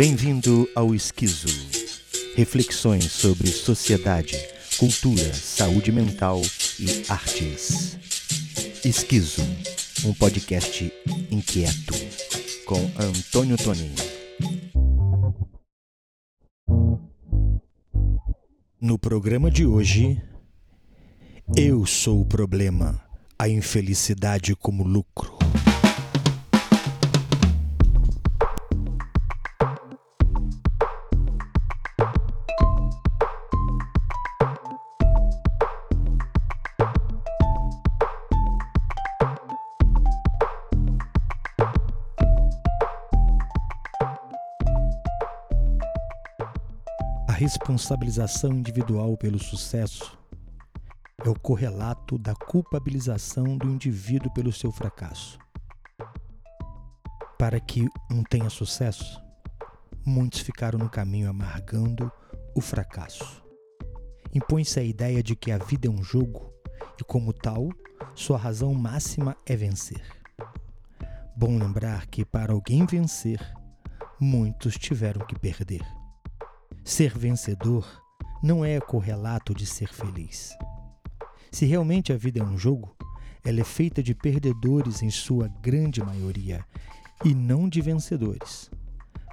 Bem-vindo ao Esquizo. Reflexões sobre sociedade, cultura, saúde mental e artes. Esquizo, um podcast inquieto, com Antônio Toninho. No programa de hoje, eu sou o problema, a infelicidade como lucro. Responsabilização individual pelo sucesso é o correlato da culpabilização do indivíduo pelo seu fracasso. Para que um tenha sucesso, muitos ficaram no caminho amargando o fracasso. Impõe-se a ideia de que a vida é um jogo e, como tal, sua razão máxima é vencer. Bom lembrar que, para alguém vencer, muitos tiveram que perder. Ser vencedor não é correlato de ser feliz. Se realmente a vida é um jogo, ela é feita de perdedores em sua grande maioria e não de vencedores.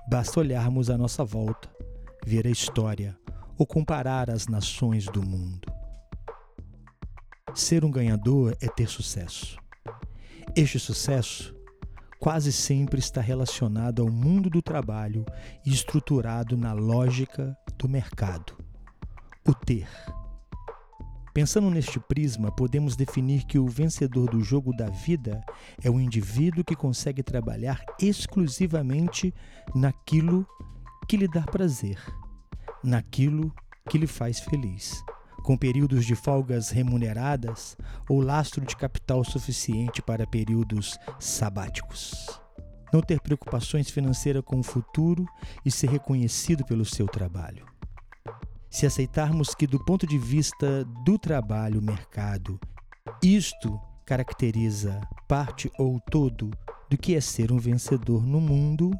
Basta olharmos à nossa volta, ver a história ou comparar as nações do mundo. Ser um ganhador é ter sucesso. Este sucesso quase sempre está relacionado ao mundo do trabalho e estruturado na lógica do mercado. O ter. Pensando neste prisma, podemos definir que o vencedor do jogo da vida é o indivíduo que consegue trabalhar exclusivamente naquilo que lhe dá prazer, naquilo que lhe faz feliz, com períodos de folgas remuneradas ou lastro de capital suficiente para períodos sabáticos. Não ter preocupações financeiras com o futuro e ser reconhecido pelo seu trabalho se aceitarmos que, do ponto de vista do trabalho, mercado, isto caracteriza parte ou todo do que é ser um vencedor no mundo,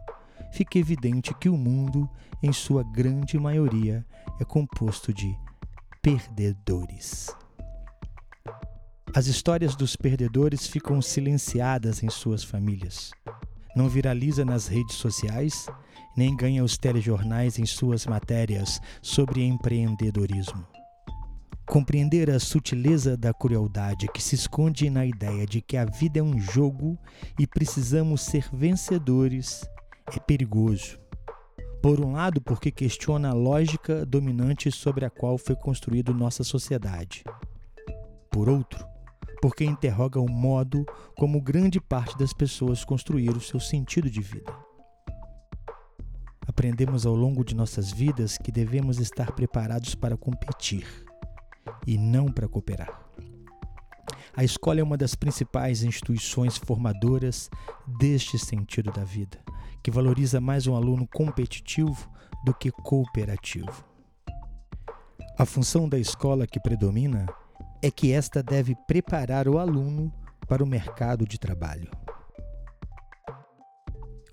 fica evidente que o mundo, em sua grande maioria, é composto de perdedores. As histórias dos perdedores ficam silenciadas em suas famílias. Não viraliza nas redes sociais nem ganha os telejornais em suas matérias sobre empreendedorismo. Compreender a sutileza da crueldade que se esconde na ideia de que a vida é um jogo e precisamos ser vencedores é perigoso. Por um lado, porque questiona a lógica dominante sobre a qual foi construída nossa sociedade. Por outro, porque interroga o modo como grande parte das pessoas construíram seu sentido de vida. Aprendemos ao longo de nossas vidas que devemos estar preparados para competir e não para cooperar. A escola é uma das principais instituições formadoras deste sentido da vida, que valoriza mais um aluno competitivo do que cooperativo. A função da escola que predomina é que esta deve preparar o aluno para o mercado de trabalho.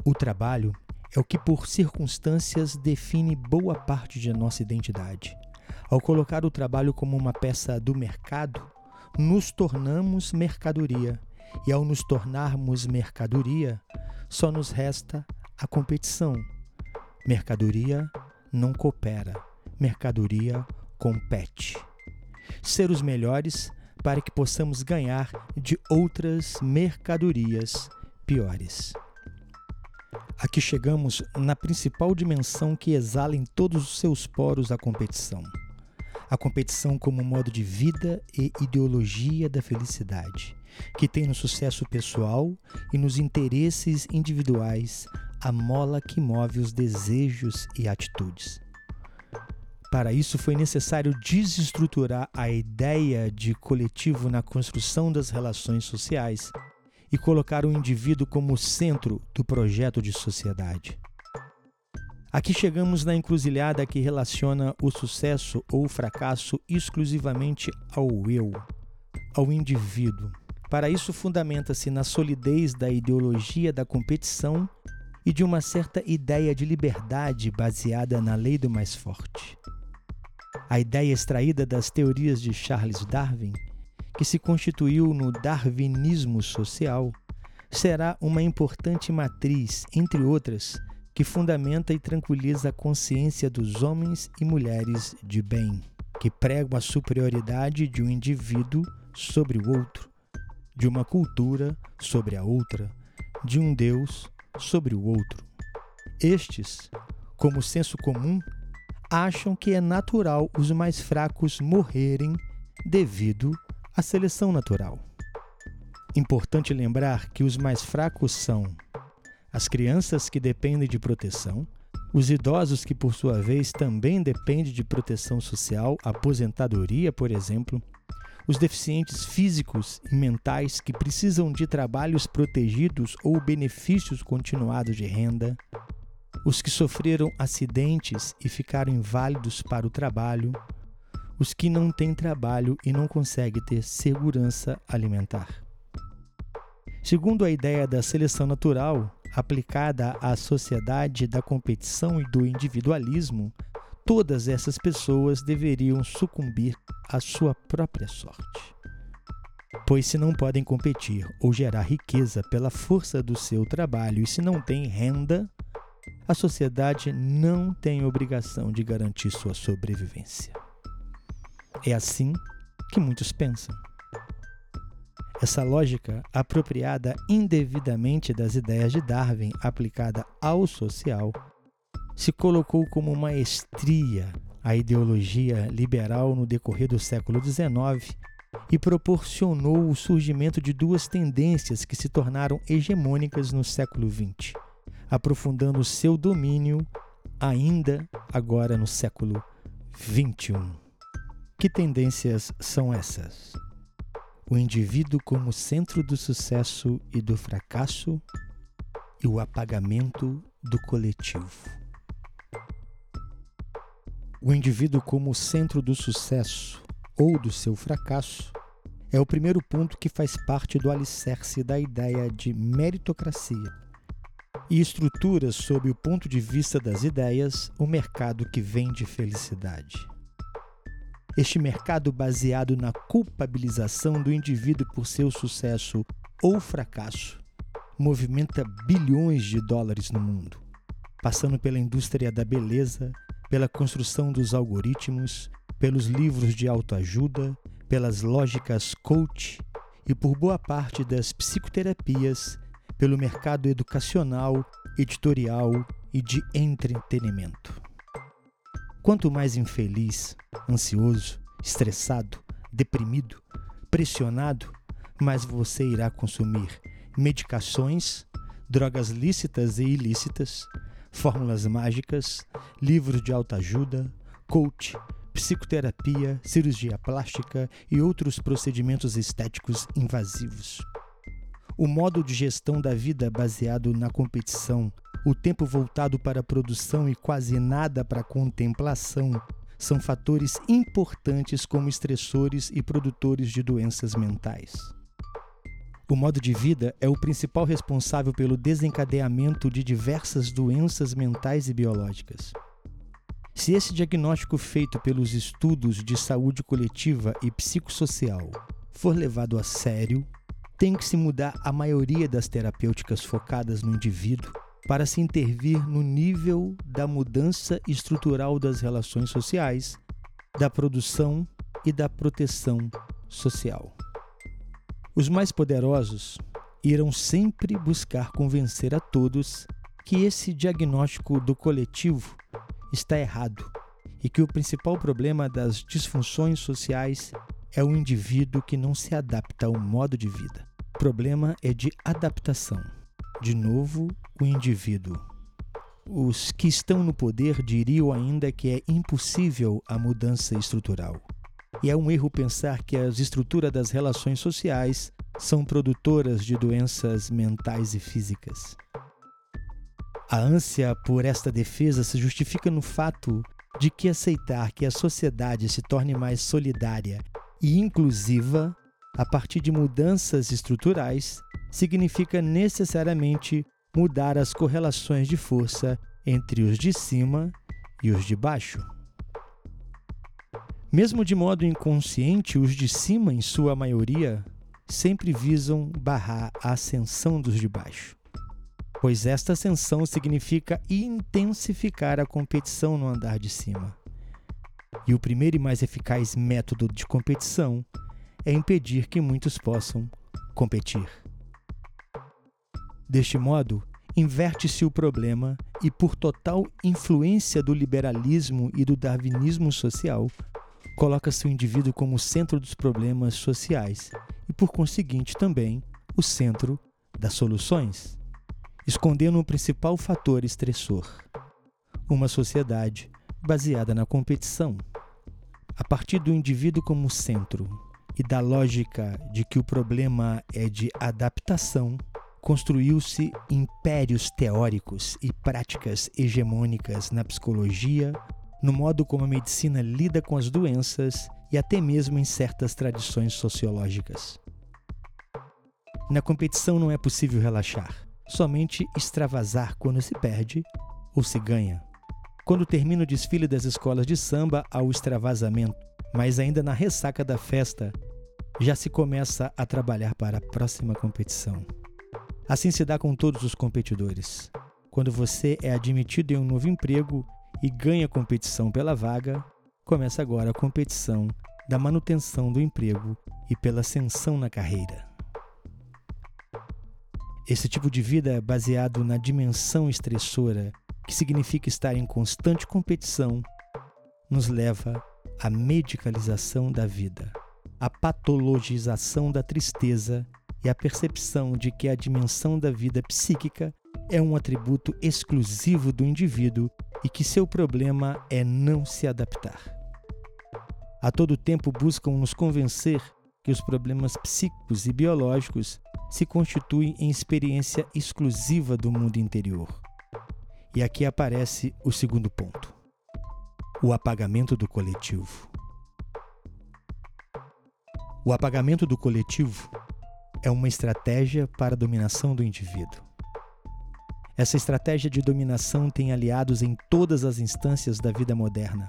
O trabalho é o que, por circunstâncias, define boa parte de nossa identidade. Ao colocar o trabalho como uma peça do mercado, nos tornamos mercadoria, e ao nos tornarmos mercadoria, só nos resta a competição. Mercadoria não coopera, mercadoria compete. Ser os melhores para que possamos ganhar de outras mercadorias piores. Aqui chegamos na principal dimensão que exala em todos os seus poros a competição. A competição como modo de vida e ideologia da felicidade, que tem no sucesso pessoal e nos interesses individuais a mola que move os desejos e atitudes. Para isso foi necessário desestruturar a ideia de coletivo na construção das relações sociais e colocar o indivíduo como centro do projeto de sociedade. Aqui chegamos na encruzilhada que relaciona o sucesso ou o fracasso exclusivamente ao eu, ao indivíduo. Para isso, fundamenta-se na solidez da ideologia da competição e de uma certa ideia de liberdade baseada na lei do mais forte. A ideia extraída das teorias de Charles Darwin, que se constituiu no darwinismo social, será uma importante matriz, entre outras, que fundamenta e tranquiliza a consciência dos homens e mulheres de bem, que pregam a superioridade de um indivíduo sobre o outro, de uma cultura sobre a outra, de um Deus sobre o outro. Estes, como senso comum, acham que é natural os mais fracos morrerem devido à seleção natural. Importante lembrar que os mais fracos são as crianças que dependem de proteção, os idosos que, por sua vez, também dependem de proteção social, aposentadoria, por exemplo, os deficientes físicos e mentais que precisam de trabalhos protegidos ou benefícios continuados de renda, os que sofreram acidentes e ficaram inválidos para o trabalho, os que não têm trabalho e não conseguem ter segurança alimentar. Segundo a ideia da seleção natural, aplicada à sociedade da competição e do individualismo, todas essas pessoas deveriam sucumbir à sua própria sorte. Pois se não podem competir ou gerar riqueza pela força do seu trabalho e se não têm renda, a sociedade não tem obrigação de garantir sua sobrevivência. É assim que muitos pensam. Essa lógica, apropriada indevidamente das ideias de Darwin aplicada ao social, se colocou como maestria a ideologia liberal no decorrer do século XIX e proporcionou o surgimento de duas tendências que se tornaram hegemônicas no século XX, aprofundando seu domínio ainda agora no século XXI. Que tendências são essas? O indivíduo como centro do sucesso e do fracasso e o apagamento do coletivo o indivíduo como centro do sucesso ou do seu fracasso é o primeiro ponto que faz parte do alicerce da ideia de meritocracia e estrutura, sob o ponto de vista das ideias, o mercado que vende felicidade. Este mercado, baseado na culpabilização do indivíduo por seu sucesso ou fracasso, movimenta bilhões de dólares no mundo, passando pela indústria da beleza, pela construção dos algoritmos, pelos livros de autoajuda, pelas lógicas coach e por boa parte das psicoterapias, pelo mercado educacional, editorial e de entretenimento. Quanto mais infeliz, ansioso, estressado, deprimido, pressionado, mais você irá consumir medicações, drogas lícitas e ilícitas, fórmulas mágicas, livros de autoajuda, coach, psicoterapia, cirurgia plástica e outros procedimentos estéticos invasivos. O modo de gestão da vida baseado na competição, o tempo voltado para a produção e quase nada para a contemplação são fatores importantes como estressores e produtores de doenças mentais. O modo de vida é o principal responsável pelo desencadeamento de diversas doenças mentais e biológicas. Se esse diagnóstico feito pelos estudos de saúde coletiva e psicossocial for levado a sério, tem que se mudar a maioria das terapêuticas focadas no indivíduo para se intervir no nível da mudança estrutural das relações sociais, da produção e da proteção social. Os mais poderosos irão sempre buscar convencer a todos que esse diagnóstico do coletivo está errado e que o principal problema das disfunções sociais é o indivíduo que não se adapta ao modo de vida. O problema é de adaptação. De novo, o indivíduo. Os que estão no poder diriam ainda que é impossível a mudança estrutural. E é um erro pensar que as estruturas das relações sociais são produtoras de doenças mentais e físicas. A ânsia por esta defesa se justifica no fato de que aceitar que a sociedade se torne mais solidária e inclusiva a partir de mudanças estruturais significa necessariamente mudar as correlações de força entre os de cima e os de baixo. Mesmo de modo inconsciente, os de cima, em sua maioria, sempre visam barrar a ascensão dos de baixo, pois esta ascensão significa intensificar a competição no andar de cima. E o primeiro e mais eficaz método de competição é impedir que muitos possam competir. Deste modo, inverte-se o problema e, por total influência do liberalismo e do darwinismo social, coloca-se o indivíduo como centro dos problemas sociais e, por conseguinte, também o centro das soluções, escondendo o principal fator estressor: uma sociedade baseada na competição. A partir do indivíduo como centro e da lógica de que o problema é de adaptação, construiu-se impérios teóricos e práticas hegemônicas na psicologia, no modo como a medicina lida com as doenças e até mesmo em certas tradições sociológicas. Na competição não é possível relaxar, somente extravasar quando se perde ou se ganha. Quando termina o desfile das escolas de samba ao extravasamento, mas ainda na ressaca da festa, já se começa a trabalhar para a próxima competição. Assim se dá com todos os competidores. Quando você é admitido em um novo emprego e ganha competição pela vaga, começa agora a competição da manutenção do emprego e pela ascensão na carreira. Esse tipo de vida é baseado na dimensão estressora, que significa estar em constante competição, nos leva à medicalização da vida, à patologização da tristeza e a percepção de que a dimensão da vida psíquica é um atributo exclusivo do indivíduo e que seu problema é não se adaptar. A todo tempo buscam nos convencer que os problemas psíquicos e biológicos se constituem em experiência exclusiva do mundo interior. E aqui aparece o segundo ponto: o apagamento do coletivo. O apagamento do coletivo é uma estratégia para a dominação do indivíduo. Essa estratégia de dominação tem aliados em todas as instâncias da vida moderna.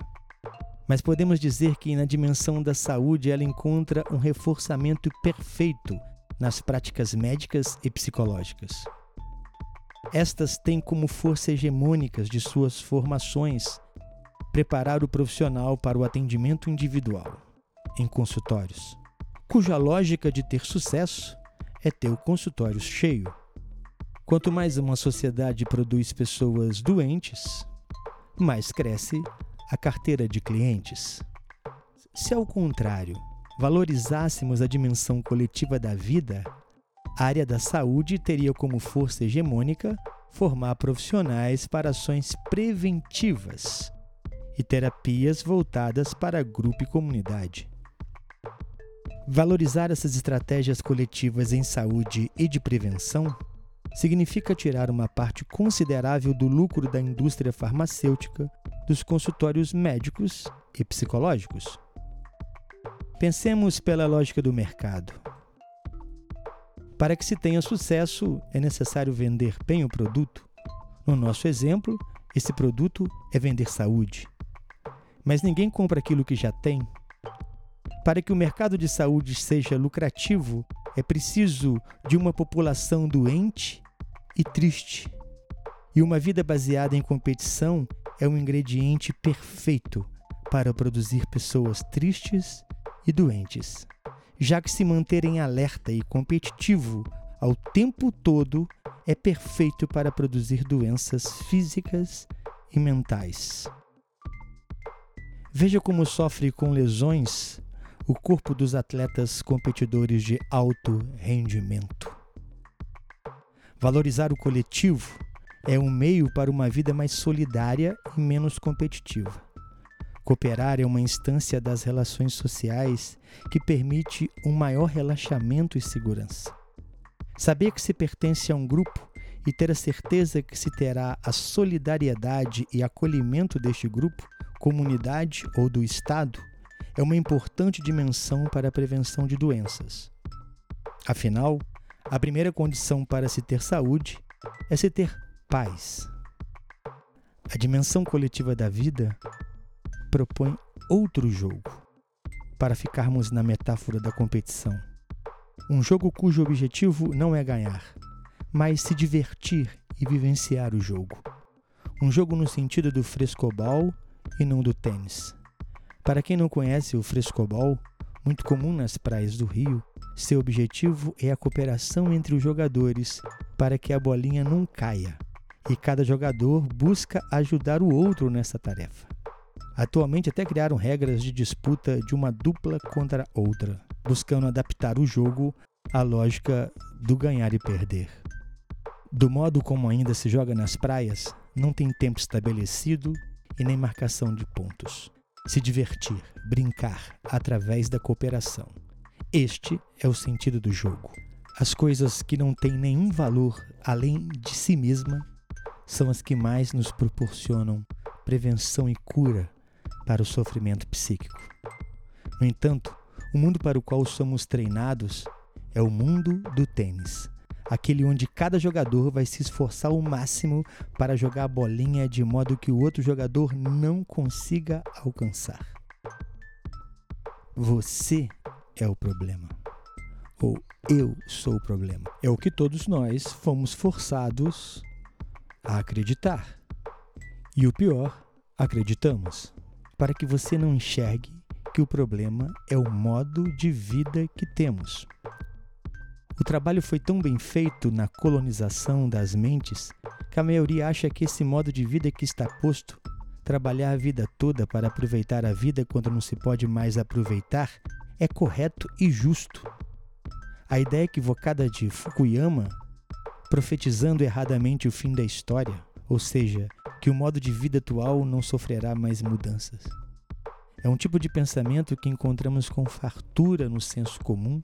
Mas podemos dizer que na dimensão da saúde ela encontra um reforçamento perfeito nas práticas médicas e psicológicas. Estas têm como força hegemônicas de suas formações preparar o profissional para o atendimento individual, em consultórios, cuja lógica de ter sucesso é ter o consultório cheio. Quanto mais uma sociedade produz pessoas doentes, mais cresce a carteira de clientes. Se, ao contrário, valorizássemos a dimensão coletiva da vida, a área da saúde teria como força hegemônica formar profissionais para ações preventivas e terapias voltadas para grupo e comunidade. Valorizar essas estratégias coletivas em saúde e de prevenção significa tirar uma parte considerável do lucro da indústria farmacêutica dos consultórios médicos e psicológicos. Pensemos pela lógica do mercado. Para que se tenha sucesso, é necessário vender bem o produto. No nosso exemplo, esse produto é vender saúde. Mas ninguém compra aquilo que já tem, para que o mercado de saúde seja lucrativo, é preciso de uma população doente e triste. E uma vida baseada em competição é um ingrediente perfeito para produzir pessoas tristes e doentes, já que se manter em alerta e competitivo ao tempo todo é perfeito para produzir doenças físicas e mentais. Veja como sofre com lesões o corpo dos atletas competidores de alto rendimento. Valorizar o coletivo é um meio para uma vida mais solidária e menos competitiva. Cooperar é uma instância das relações sociais que permite um maior relaxamento e segurança. Saber que se pertence a um grupo e ter a certeza que se terá a solidariedade e acolhimento deste grupo, comunidade ou do Estado é uma importante dimensão para a prevenção de doenças. Afinal, a primeira condição para se ter saúde é se ter paz. A dimensão coletiva da vida propõe outro jogo, para ficarmos na metáfora da competição. Um jogo cujo objetivo não é ganhar, mas se divertir e vivenciar o jogo. Um jogo no sentido do frescobol e não do tênis. Para quem não conhece o frescobol, muito comum nas praias do Rio, seu objetivo é a cooperação entre os jogadores para que a bolinha não caia, e cada jogador busca ajudar o outro nessa tarefa. Atualmente até criaram regras de disputa de uma dupla contra outra, buscando adaptar o jogo à lógica do ganhar e perder. Do modo como ainda se joga nas praias, não tem tempo estabelecido e nem marcação de pontos. Se divertir, brincar através da cooperação. Este é o sentido do jogo. As coisas que não têm nenhum valor além de si mesma são as que mais nos proporcionam prevenção e cura para o sofrimento psíquico. No entanto, o mundo para o qual somos treinados é o mundo do tênis, aquele onde cada jogador vai se esforçar ao máximo para jogar a bolinha de modo que o outro jogador não consiga alcançar. Você é o problema. Ou eu sou o problema. É o que todos nós fomos forçados a acreditar. E o pior, acreditamos. Para que você não enxergue que o problema é o modo de vida que temos. O trabalho foi tão bem feito na colonização das mentes que a maioria acha que esse modo de vida que está posto, trabalhar a vida toda para aproveitar a vida quando não se pode mais aproveitar, é correto e justo. A ideia equivocada de Fukuyama, profetizando erradamente o fim da história, ou seja, que o modo de vida atual não sofrerá mais mudanças. É um tipo de pensamento que encontramos com fartura no senso comum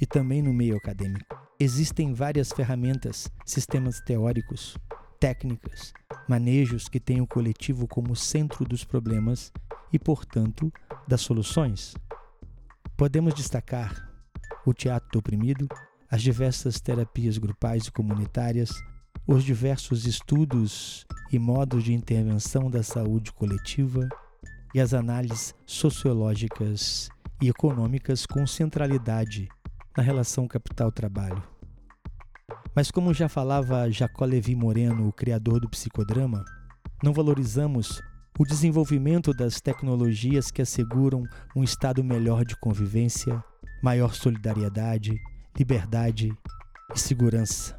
e também no meio acadêmico. Existem várias ferramentas, sistemas teóricos, técnicas, manejos que têm o coletivo como centro dos problemas e, portanto, das soluções. Podemos destacar o teatro do oprimido, as diversas terapias grupais e comunitárias, os diversos estudos e modos de intervenção da saúde coletiva e as análises sociológicas e econômicas com centralidade na relação capital-trabalho. Mas como já falava Jacó Levi Moreno, o criador do psicodrama, não valorizamos o desenvolvimento das tecnologias que asseguram um estado melhor de convivência, maior solidariedade, liberdade e segurança.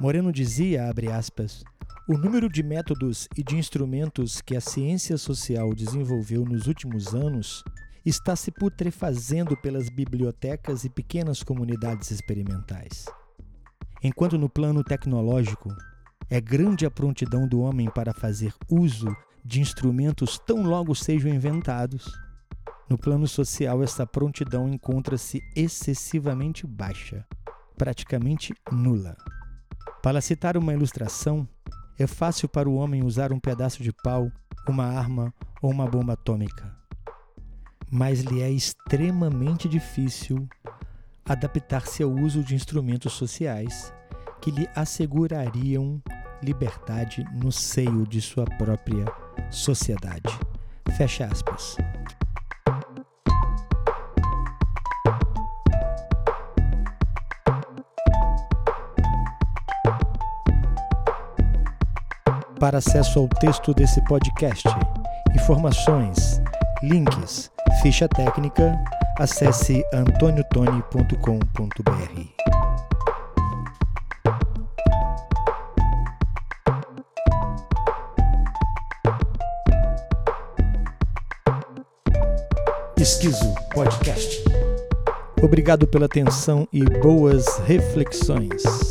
Moreno dizia, abre aspas, o número de métodos e de instrumentos que a ciência social desenvolveu nos últimos anos está se putrefazendo pelas bibliotecas e pequenas comunidades experimentais. Enquanto no plano tecnológico, é grande a prontidão do homem para fazer uso de instrumentos tão logo sejam inventados. No plano social, essa prontidão encontra-se excessivamente baixa, praticamente nula. Para citar uma ilustração, é fácil para o homem usar um pedaço de pau, uma arma ou uma bomba atômica. Mas lhe é extremamente difícil adaptar-se ao uso de instrumentos sociais que lhe assegurariam liberdade no seio de sua própria sociedade. Fecha aspas. Para acesso ao texto desse podcast, informações, links, ficha técnica, acesse antoniotone.com.br. Esquizo Podcast. Obrigado pela atenção e boas reflexões.